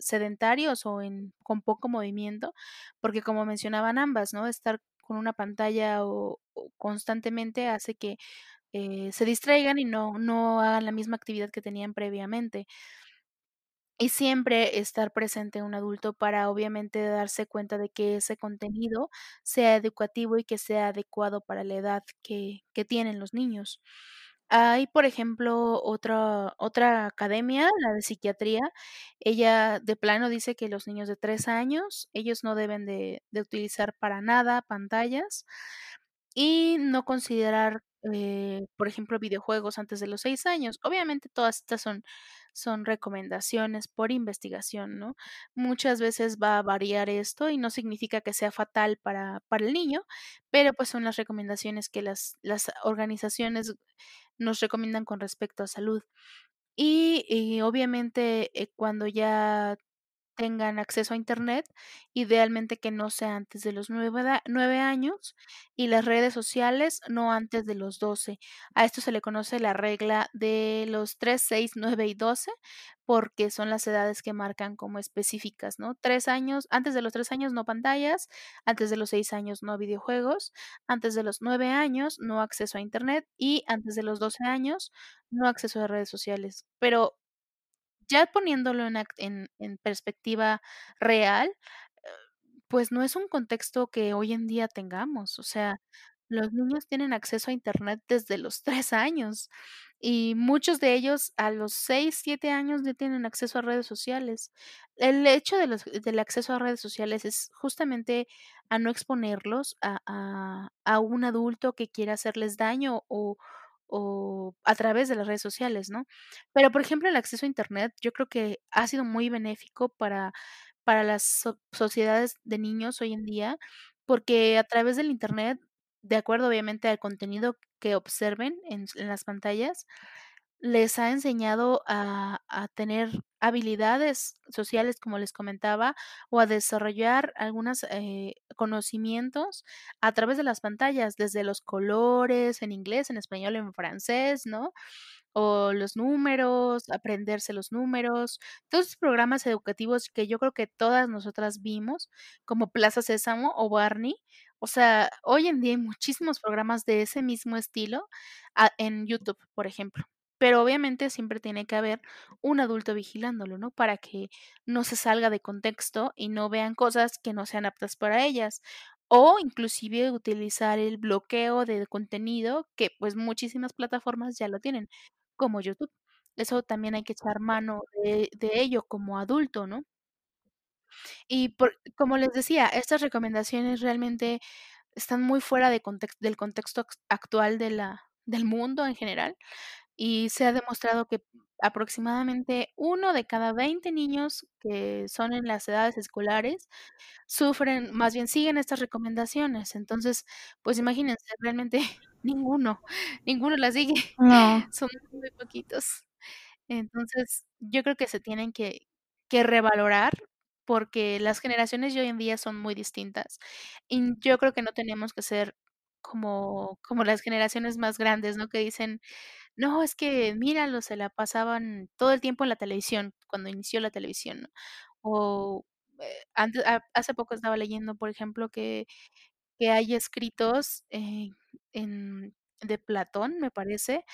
sedentarios o en, con poco movimiento, porque como mencionaban ambas, ¿no? Estar con una pantalla o constantemente hace que eh, se distraigan y no, no hagan la misma actividad que tenían previamente. Y siempre estar presente un adulto para obviamente darse cuenta de que ese contenido sea educativo y que sea adecuado para la edad que, que tienen los niños. Hay, por ejemplo, otra otra academia, la de psiquiatría, ella de plano dice que los niños de 3 años, ellos no deben de de utilizar para nada pantallas y no considerar, eh, por ejemplo, videojuegos antes de los 6 años. Obviamente, todas estas son son recomendaciones por investigación, ¿no? Muchas veces va a variar esto y no significa que sea fatal para para el niño, pero, pues, son las recomendaciones que las las organizaciones nos recomiendan con respecto a salud. Y y obviamente, eh, cuando ya tengan acceso a Internet, idealmente que no sea antes de los nueve 9 años, y las redes sociales no antes de los 12. A esto se le conoce la regla de los 3, 6, 9 y 12, porque son las edades que marcan como específicas, ¿no? 3 años antes de los 3 años, no pantallas, antes de los 6 años, no videojuegos, antes de los 9 años, no acceso a Internet, y antes de los 12 años, no acceso a redes sociales. Pero ya poniéndolo en en en perspectiva real, eh, pues, no es un contexto que hoy en día tengamos. O sea, los niños tienen acceso a Internet desde los 3 años, y muchos de ellos a los 6, 7 años ya tienen acceso a redes sociales. El hecho de los del acceso a redes sociales es justamente a no exponerlos a a a un adulto que quiera hacerles daño o o a través de las redes sociales, ¿no? Pero, por ejemplo, el acceso a Internet, yo creo que ha sido muy benéfico para para las so sociedades de niños hoy en día, porque a través del Internet, de acuerdo, obviamente, al contenido que observen en en las pantallas, les ha enseñado a a tener habilidades sociales, como les comentaba, o a desarrollar algunas, eh, conocimientos a través de las pantallas, desde los colores en inglés, en español, en francés, ¿no? O los números, aprenderse los números. Todos esos programas educativos que yo creo que todas nosotras vimos, como Plaza Sésamo o Barney. O sea, hoy en día hay muchísimos programas de ese mismo estilo, ah, en YouTube, por ejemplo. Pero, obviamente, siempre tiene que haber un adulto vigilándolo, ¿no? Para que no se salga de contexto y no vean cosas que no sean aptas para ellas. O, inclusive, utilizar el bloqueo de contenido que, pues, muchísimas plataformas ya lo tienen, como YouTube. Eso también hay que echar mano de ello como adulto, ¿no? Y por como les decía, estas recomendaciones realmente están muy fuera de contex del contexto act actual de la del mundo en general, y se ha demostrado que aproximadamente 1 de cada 20 niños que son en las edades escolares sufren más bien siguen estas recomendaciones. Entonces, pues, imagínense, realmente ninguno, ninguno las sigue, No. son muy poquitos. Entonces, yo creo que se tienen que que revalorar, porque las generaciones de hoy en día son muy distintas. Y yo creo que no tenemos que ser como como las generaciones más grandes, ¿no? Que dicen: "No, es que míralos, se la pasaban todo el tiempo en la televisión", cuando inició la televisión. O, eh, ante ha hace poco estaba leyendo, por ejemplo, que que hay escritos, eh, en de Platón, me parece,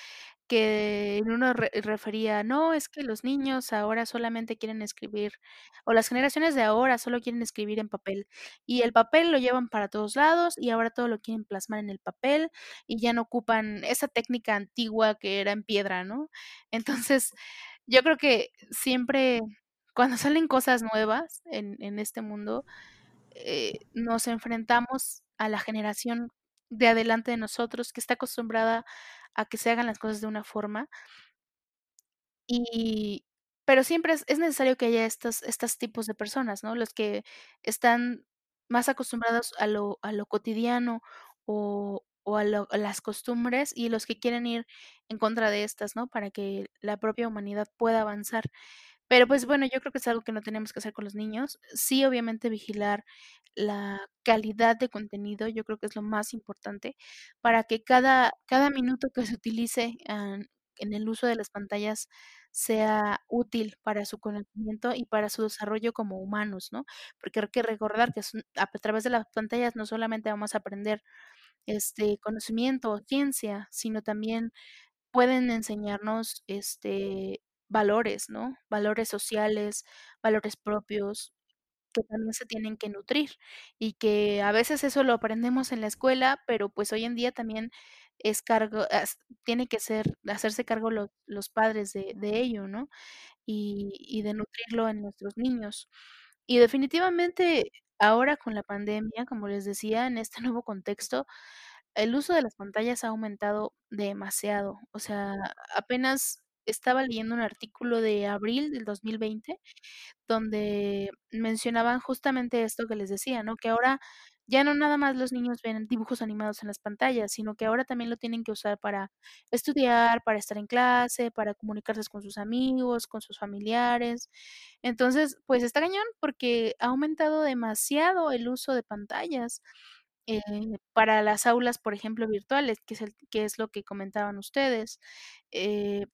que uno re refería: "No, es que los niños ahora solamente quieren escribir, o las generaciones de ahora solo quieren escribir en papel, y el papel lo llevan para todos lados, y ahora todo lo quieren plasmar en el papel, y ya no ocupan esa técnica antigua que era en piedra", ¿no? Entonces, yo creo que siempre cuando salen cosas nuevas en en este mundo, eh, nos enfrentamos a la generación de adelante de nosotros, que está acostumbrada a que se hagan las cosas de una forma. Y pero siempre es es necesario que haya estos estos tipos de personas, ¿no? Los que están más acostumbrados a lo a lo cotidiano, o o a lo a las costumbres, y los que quieren ir en contra de estas, ¿no? Para que la propia humanidad pueda avanzar. Pero, pues, bueno, yo creo que es algo que no tenemos que hacer con los niños. Sí, obviamente, vigilar la calidad de contenido, yo creo que es lo más importante, para que cada cada minuto que se utilice, en el uso de las pantallas sea útil para su conocimiento y para su desarrollo como humanos, ¿no? Porque hay que recordar que son a través de las pantallas no solamente vamos a aprender, este, conocimiento o ciencia, sino también pueden enseñarnos, este, valores, ¿no? Valores sociales, valores propios, que también se tienen que nutrir, y que a veces eso lo aprendemos en la escuela, pero, pues, hoy en día también es cargo, tiene que ser, hacerse cargo los padres de, de ello, ¿no? Y, y de nutrirlo en nuestros niños. Y definitivamente ahora con la pandemia, como les decía, en este nuevo contexto, el uso de las pantallas ha aumentado demasiado. O sea, apenas estaba leyendo un artículo de abril del 2020 donde mencionaban justamente esto que les decía, ¿no? Que ahora ya no nada más los niños ven dibujos animados en las pantallas, sino que ahora también lo tienen que usar para estudiar, para estar en clase, para comunicarse con sus amigos, con sus familiares. Entonces, pues está cañón porque ha aumentado demasiado el uso de pantallas. Eh, para las aulas, por ejemplo, virtuales, que es, el, que es lo que comentaban ustedes. Eh,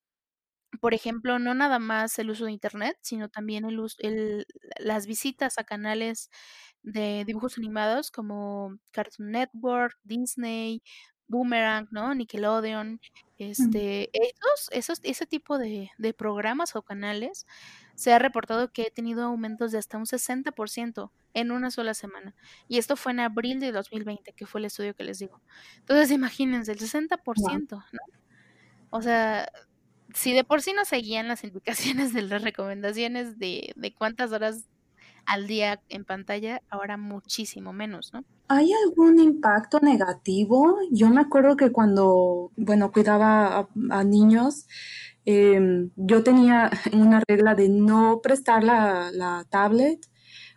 por ejemplo, no nada más el uso de Internet, sino también el, el, las visitas a canales de dibujos animados como Cartoon Network, Disney, Boomerang, ¿no? Nickelodeon, este, esos, esos, ese tipo de, de programas o canales se ha reportado que ha tenido aumentos de hasta un 60% en una sola semana. Y esto fue en abril de 2020, que fue el estudio que les digo. Entonces, imagínense, el 60%, ¿no? O sea, si de por sí no seguían las indicaciones de las recomendaciones de, de cuántas horas al día en pantalla, ahora muchísimo menos, ¿no? ¿Hay algún impacto negativo? Yo me acuerdo que cuando, bueno, cuidaba a, niños, em, yo tenía una regla de no prestar la, la tablet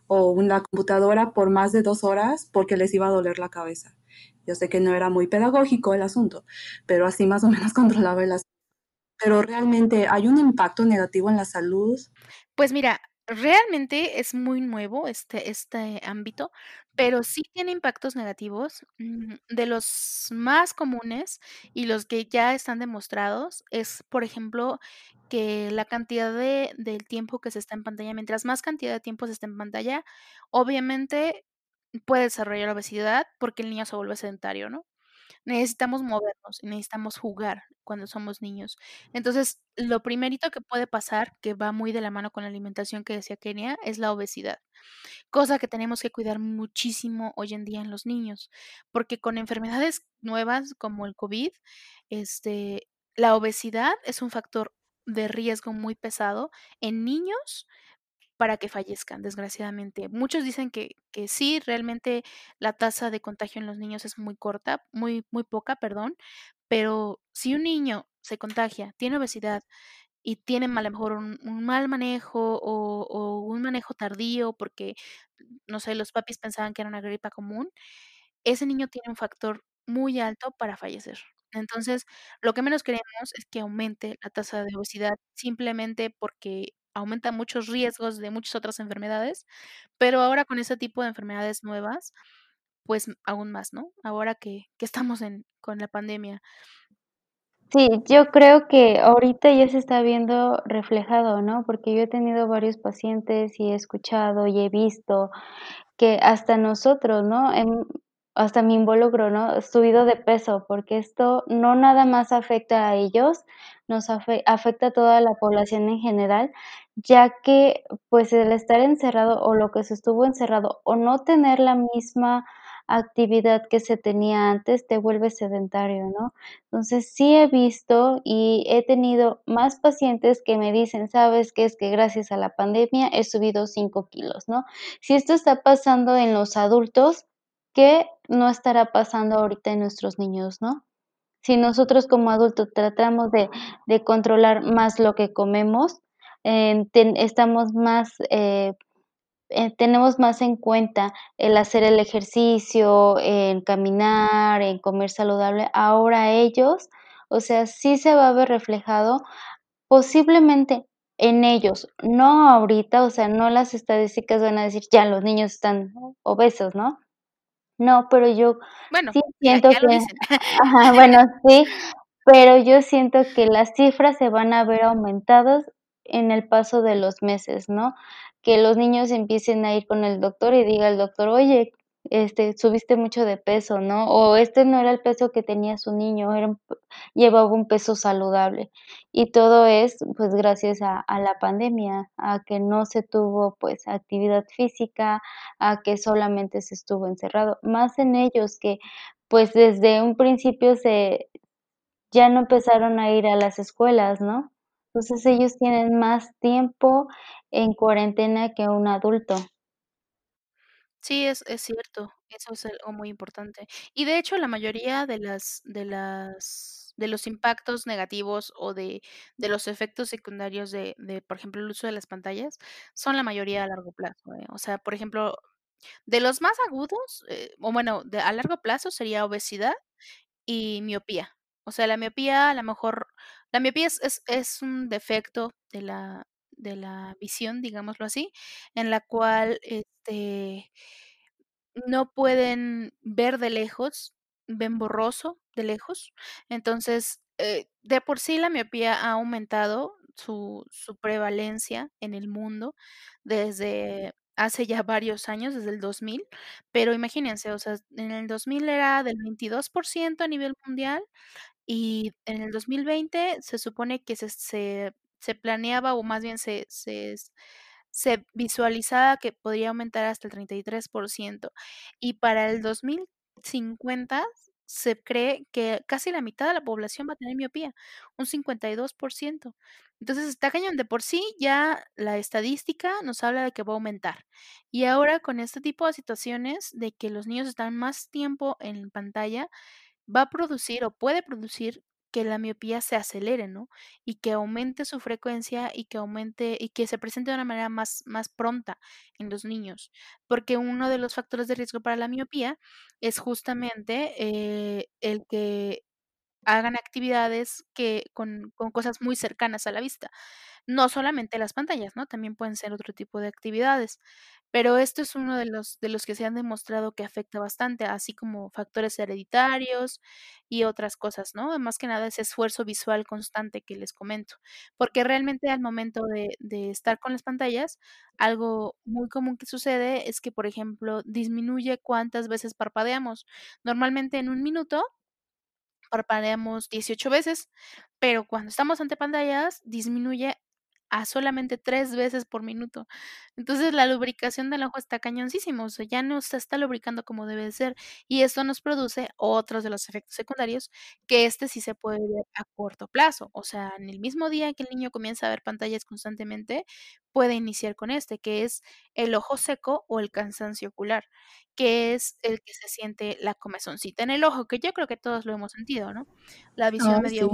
o la computadora por más de dos horas porque les iba a doler la cabeza. Yo sé que no era muy pedagógico el asunto, pero así más o menos controlaba el asunto. Pero realmente hay un impacto negativo en la salud. Pues mira, Realmente es muy nuevo este este ámbito, pero sí tiene impactos negativos. Mm, de los más comunes y los que ya están demostrados es, por ejemplo, que la cantidad de del tiempo que se está en pantalla, mientras más cantidad de tiempo se está en pantalla, obviamente puede desarrollar obesidad porque el niño se vuelve sedentario, ¿no? Necesitamos movernos y necesitamos jugar cuando somos niños. Entonces, lo primerito que puede pasar, que va muy de la mano con la alimentación que decía Kenia, es la obesidad. Cosa que tenemos que cuidar muchísimo hoy en día en los niños, porque con enfermedades nuevas como el COVID, este, la obesidad es un factor de riesgo muy pesado en niños para que fallezcan, desgraciadamente. Muchos dicen que, que sí, realmente la tasa de contagio en los niños es muy corta, muy, muy poca, perdón, pero si un niño se contagia, tiene obesidad y tiene a lo mejor un, mal manejo o, o, un manejo tardío porque, no sé, los papis pensaban que era una gripa común, ese niño tiene un factor muy alto para fallecer. Entonces, lo que menos queremos es que aumente la tasa de obesidad simplemente porque aumenta muchos riesgos de muchas otras enfermedades, pero ahora con ese tipo de enfermedades nuevas, pues aún más, ¿no? Ahora que, que estamos en, con la pandemia. Sí, yo creo que ahorita ya se está viendo reflejado, ¿no? Porque yo he tenido varios pacientes y he escuchado y he visto que hasta nosotros, ¿no? hasta mi involucro, ¿no? Subido de peso, porque esto no nada más afecta a ellos, nos afecta a toda la población en general, ya que pues el estar encerrado o lo que se estuvo encerrado o no tener la misma actividad que se tenía antes te vuelve sedentario, ¿no? Entonces sí he visto y he tenido más pacientes que me dicen, sabes que es que gracias a la pandemia he subido 5 kilos, ¿no? Si esto está pasando en los adultos, ¿qué no estará pasando ahorita en nuestros niños, no? Si nosotros como adultos tratamos de, de controlar más lo que comemos, eh, estamos más, eh, eh, tenemos más en cuenta el hacer el ejercicio, en caminar, en comer saludable. Ahora ellos, o sea, sí se va a ver reflejado posiblemente en ellos, no ahorita, o sea, no las estadísticas van a decir, ya los niños están obesos, ¿no? No, pero yo bueno, sí siento que ajá, bueno, sí, pero yo siento que las cifras se van a ver aumentadas en el paso de los meses, ¿no? Que los niños empiecen a ir con el doctor y diga el doctor: "Oye, este, subiste mucho de peso, ¿no? O este no era el peso que tenía su niño, era llevaba un peso saludable. Y todo es, pues, gracias a, a, la pandemia, a que no se tuvo, pues, actividad física, a que solamente se estuvo encerrado. Más en ellos que, pues, desde un principio se, ya no empezaron a ir a las escuelas, ¿no? Entonces, ellos tienen más tiempo en cuarentena que un adulto. Sí, es es cierto, eso es algo muy importante. Y de hecho, la mayoría de las de las de los impactos negativos o de de los efectos secundarios de de, por ejemplo, el uso de las pantallas, son la mayoría a largo plazo, ¿eh? O sea, por ejemplo, de los más agudos, eh, o bueno, de a largo plazo sería obesidad y miopía. O sea, la miopía, a la mejor la miopía es es un defecto de la de la visión, digámoslo así, en la cual, este no pueden ver de lejos, ven borroso de lejos. Entonces, eh, de por sí la miopía ha aumentado su su prevalencia en el mundo desde hace ya varios años, desde el 2000, pero imagínense, o sea, en el 2000 era del 22% a nivel mundial, y en el 2020 se supone que se se planeaba, o más bien se se se visualizaba que podría aumentar hasta el 33%, y para el 2050 se cree que casi la mitad de la población va a tener miopía, un 52%. Entonces, está cañón, de por sí ya la estadística nos habla de que va a aumentar. Y ahora con este tipo de situaciones de que los niños están más tiempo en pantalla, va a producir o puede producir que la miopía se acelere, ¿no? Y que aumente su frecuencia y que aumente y que se presente de una manera más más pronta en los niños. Porque uno de los factores de riesgo para la miopía es justamente, eh, el que hagan actividades que con con cosas muy cercanas a la vista. No solamente las pantallas, ¿no? También pueden ser otro tipo de actividades. Pero esto es uno de los de los que se han demostrado que afecta bastante, así como factores hereditarios y otras cosas, ¿no? Más que nada ese esfuerzo visual constante que les comento. Porque realmente al momento de de estar con las pantallas, algo muy común que sucede es que, por ejemplo, disminuye cuántas veces parpadeamos. Normalmente en un minuto parpadeamos 18 veces, pero cuando estamos ante pantallas disminuye a solamente 3 veces por minuto. Entonces, la lubricación del ojo está cañoncísimo, o sea, ya no se está lubricando como debe de ser, y esto nos produce otros de los efectos secundarios, que este sí se puede ver a corto plazo. O sea, en el mismo día que el niño comienza a ver pantallas constantemente, puede iniciar con este, que es el ojo seco o el cansancio ocular, que es el que se siente la comezoncita en el ojo, que yo creo que todos lo hemos sentido, ¿no? La visión medio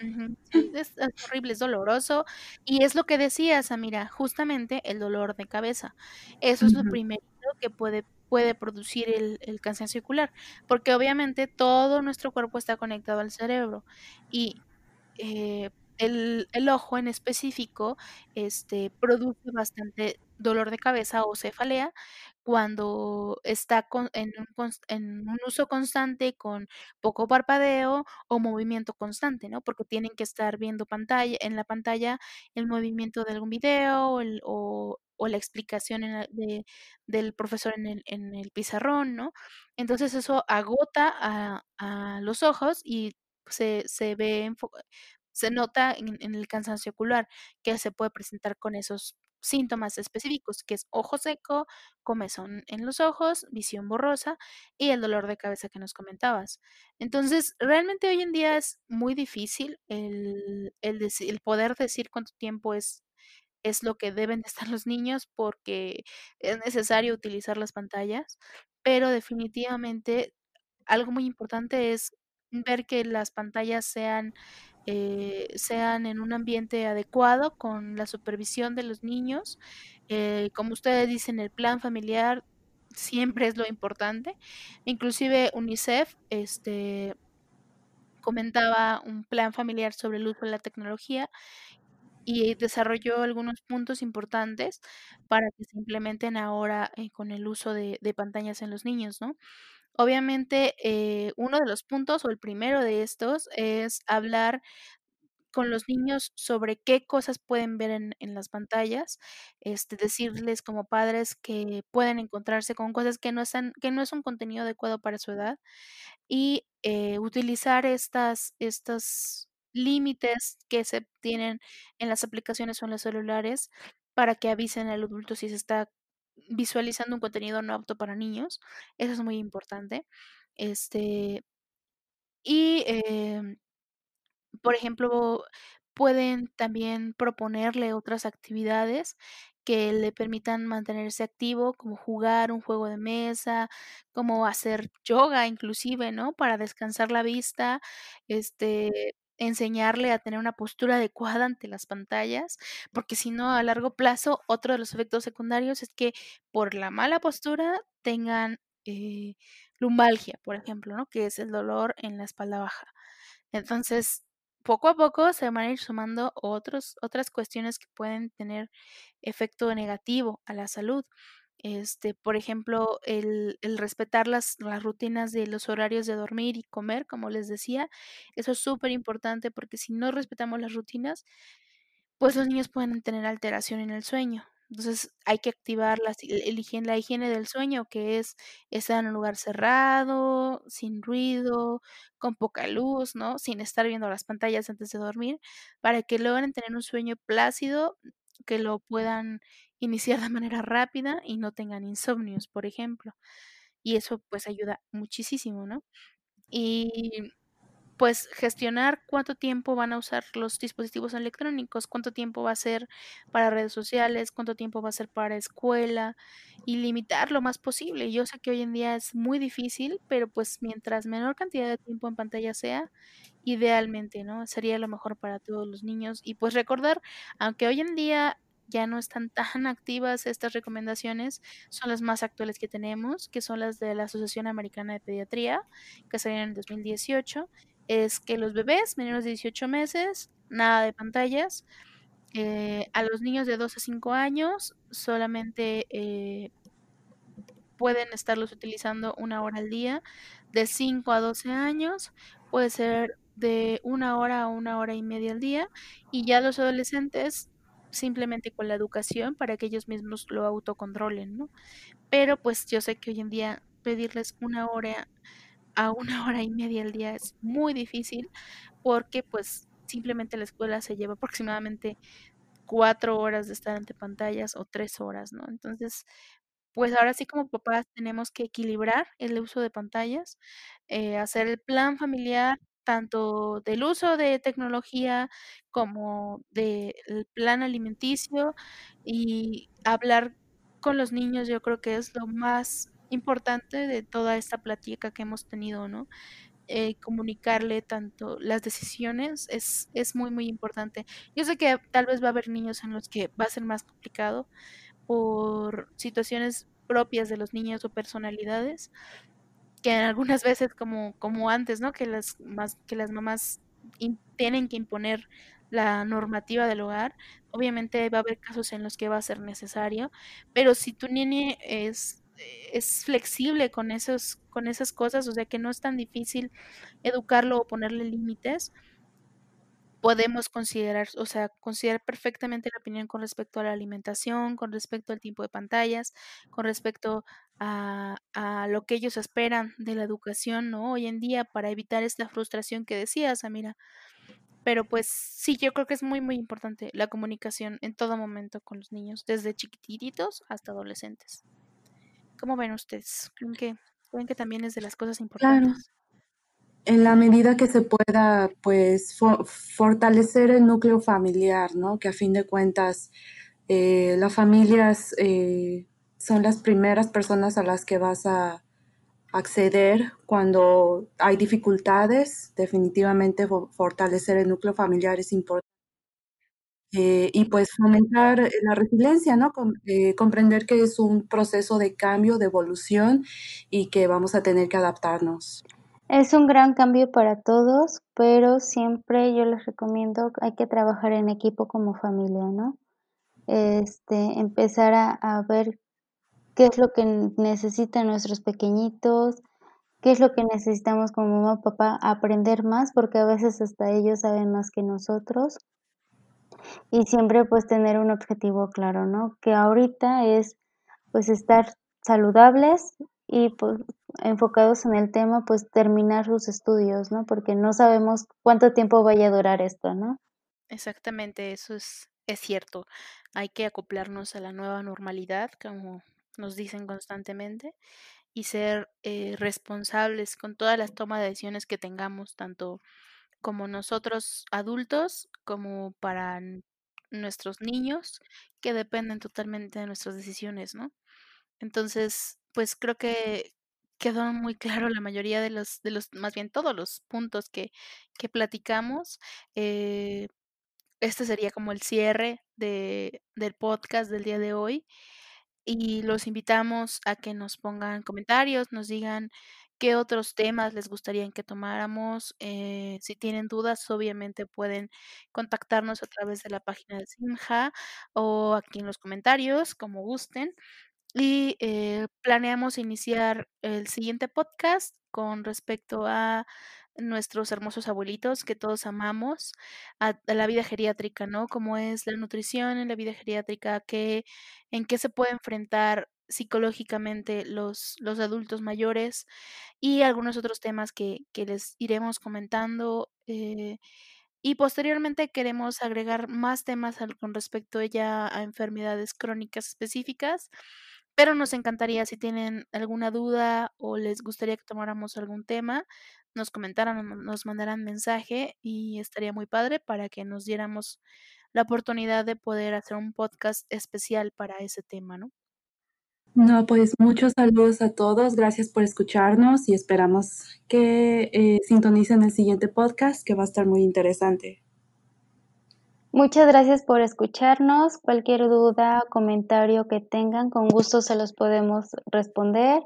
sí, es es horrible, es doloroso, y es lo que decías, Samira, justamente el dolor de cabeza. Eso es lo Ujú. primerito que puede puede producir el el cansancio ocular, porque obviamente todo nuestro cuerpo está conectado al cerebro, y, eh, el el ojo en específico, este, produce bastante dolor de cabeza o cefalea cuando está con en un en un uso constante con poco parpadeo o movimiento constante, ¿no? Porque tienen que estar viendo pantalla en la pantalla el movimiento de algún video, o o la explicación en de del profesor en el en el pizarrón, ¿no? Entonces, eso agota a a los ojos y se se ve se nota en en el cansancio ocular, que se puede presentar con esos síntomas específicos, que es ojo seco, comezón en los ojos, visión borrosa y el dolor de cabeza que nos comentabas. Entonces, realmente hoy en día es muy difícil el el el poder decir cuánto tiempo es es lo que deben de estar los niños, porque es necesario utilizar las pantallas, pero definitivamente algo muy importante es ver que las pantallas sean, eh, sean en un ambiente adecuado con la supervisión de los niños. Eh, como ustedes dicen, el plan familiar siempre es lo importante. Inclusive UNICEF, este comentaba un plan familiar sobre el uso de la tecnología, y desarrolló algunos puntos importantes para que se implementen ahora, eh, con el uso de de pantallas en los niños, ¿no? Obviamente, eh, uno de los puntos, o el primero de estos, es hablar con los niños sobre qué cosas pueden ver en en las pantallas, este, decirles como padres que pueden encontrarse con cosas que no están que no es un contenido adecuado para su edad, y, eh, utilizar estas estos límites que se tienen en las aplicaciones o en los celulares para que avisen al adulto si se está visualizando un contenido no apto para niños. Eso es muy importante. Este Y, em por ejemplo, pueden también proponerle otras actividades que le permitan mantenerse activo, como jugar un juego de mesa, como hacer yoga inclusive, ¿no? Para descansar la vista, este, enseñarle a tener una postura adecuada ante las pantallas, porque si no, a largo plazo, otro de los efectos secundarios es que por la mala postura tengan, eh, lumbalgia, por ejemplo, ¿no? Que es el dolor en la espalda baja. Entonces, poco a poco se van a ir sumando otros otras cuestiones que pueden tener efecto negativo a la salud. Este, por ejemplo, el el respetar las las rutinas de los horarios de dormir y comer, como les decía, eso es superimportante, porque si no respetamos las rutinas, pues los niños pueden tener alteración en el sueño. Entonces, hay que activar las el el higiene la higiene del sueño, que es estar en un lugar cerrado, sin ruido, con poca luz, ¿no? Sin estar viendo las pantallas antes de dormir, para que logren tener un sueño plácido, que lo puedan iniciar de manera rápida y no tengan insomnios, por ejemplo. Y eso, pues, ayuda muchisísimo, ¿no? Y, pues, gestionar cuánto tiempo van a usar los dispositivos electrónicos, cuánto tiempo va a ser para redes sociales, cuánto tiempo va a ser para escuela, y limitar lo más posible. Yo sé que hoy en día es muy difícil, pero, pues, mientras menor cantidad de tiempo en pantalla sea, idealmente, ¿no? Sería lo mejor para todos los niños. Y, pues, recordar, aunque hoy en día ya no están tan activas estas recomendaciones, son las más actuales que tenemos, que son las de la Asociación Americana de Pediatría, que salieron en 2018, es que los bebés menores de 18 meses, nada de pantallas, eh, a los niños de 2 a 5 años solamente, eh pueden estarlos utilizando 1 hora al día, de 5 a 12 años puede ser de 1 hora a 1 hora y media al día, y ya los adolescentes simplemente con la educación para que ellos mismos lo autocontrolen, ¿no? Pero, pues, yo sé que hoy en día pedirles 1 hora a 1 hora y media al día es muy difícil, porque, pues, simplemente la escuela se lleva aproximadamente 4 horas de estar ante pantallas o 3 horas, ¿no? Entonces, pues, ahora sí como papás tenemos que equilibrar el uso de pantallas, eh, hacer el plan familiar, tanto del uso de tecnología como del plan alimenticio, y hablar con los niños, yo creo que es lo más importante de toda esta plática que hemos tenido, ¿no? Eh, comunicarle tanto las decisiones es es muy, muy importante. Yo sé que tal vez va a haber niños en los que va a ser más complicado por situaciones propias de los niños o personalidades, que algunas veces como como antes, ¿no? Que las más que las mamás tienen que imponer la normativa del hogar. Obviamente, va a haber casos en los que va a ser necesario, pero si tu nene es es flexible con esos con esas cosas, o sea, que no es tan difícil educarlo o ponerle límites podemos considerar, o sea, considerar perfectamente la opinión con respecto a la alimentación, con respecto al tiempo de pantallas, con respecto a a lo que ellos esperan de la educación, ¿no? Hoy en día para evitar esta frustración que decías, Samira. Pero, pues, sí, yo creo que es muy, muy importante la comunicación en todo momento con los niños, desde chiquitititos hasta adolescentes. ¿Cómo ven ustedes? ¿Creen que creen que también es de las cosas Claro. En la medida que se pueda, pues, fo fortalecer el núcleo familiar, ¿no? Que a fin de cuentas, eh, las familias, eh, son las primeras personas a las que vas a acceder cuando hay dificultades. Definitivamente fo fortalecer el núcleo familiar es impor eh, y pues fomentar, la resiliencia, ¿no? Com comprender que es un proceso de cambio, de evolución y que vamos a tener que adaptarnos. Es un gran cambio para todos, pero siempre yo les recomiendo, hay que trabajar en equipo como familia, ¿no? Este, empezar a a ver qué es lo que necesitan nuestros pequeñitos, qué es lo que necesitamos como mamá o papá, aprender más, porque a veces hasta ellos saben más que nosotros. Y siempre, pues, tener un objetivo claro, ¿no? Que ahorita es, pues, estar saludables y, pues, enfocados en el tema, pues, terminar sus estudios, ¿no? Porque no sabemos cuánto tiempo vaya a durar esto, ¿no? Exactamente, eso es es cierto. Hay que acoplarnos a la nueva normalidad, como nos dicen constantemente, y ser eh, responsables con todas las tomas de decisiones que tengamos, tanto como nosotros adultos como para nuestros niños, que dependen totalmente de nuestras decisiones, ¿no? Entonces, pues creo que quedó muy claro la mayoría de los, de los, más bien todos los puntos que, que platicamos. Eh, este sería como el cierre de, del podcast del día de hoy. Y los invitamos a que nos pongan comentarios, nos digan qué otros temas les gustaría que tomáramos. Eh, si tienen dudas, obviamente pueden contactarnos a través de la página de Simja o aquí en los comentarios, como gusten. Y eh, planeamos iniciar el siguiente podcast con respecto a nuestros hermosos abuelitos que todos amamos, a, la vida geriátrica, ¿no? Cómo es la nutrición en la vida geriátrica, qué, en qué se puede enfrentar psicológicamente los, los adultos mayores y algunos otros temas que, que les iremos comentando. Eh, y posteriormente queremos agregar más temas con respecto ya a enfermedades crónicas específicas pero nos encantaría si tienen alguna duda o les gustaría que tomáramos algún tema, nos comentaran, nos mandaran mensaje y estaría muy padre para que nos diéramos la oportunidad de poder hacer un podcast especial para ese tema, ¿no? No, pues muchos saludos a todos, gracias por escucharnos y esperamos que eh, sintonicen el siguiente podcast que va a estar muy interesante. Muchas gracias por escucharnos. Cualquier duda, comentario que tengan, con gusto se los podemos responder.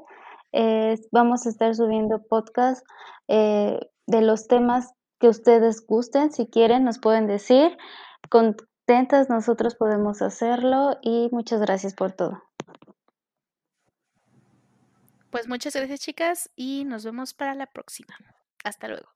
vamos a estar subiendo podcast eh, de los temas que ustedes gusten. Si quieren, nos pueden decir. Contentas nosotros podemos hacerlo y muchas gracias por todo. Pues muchas gracias chicas y nos vemos para la próxima. Hasta luego.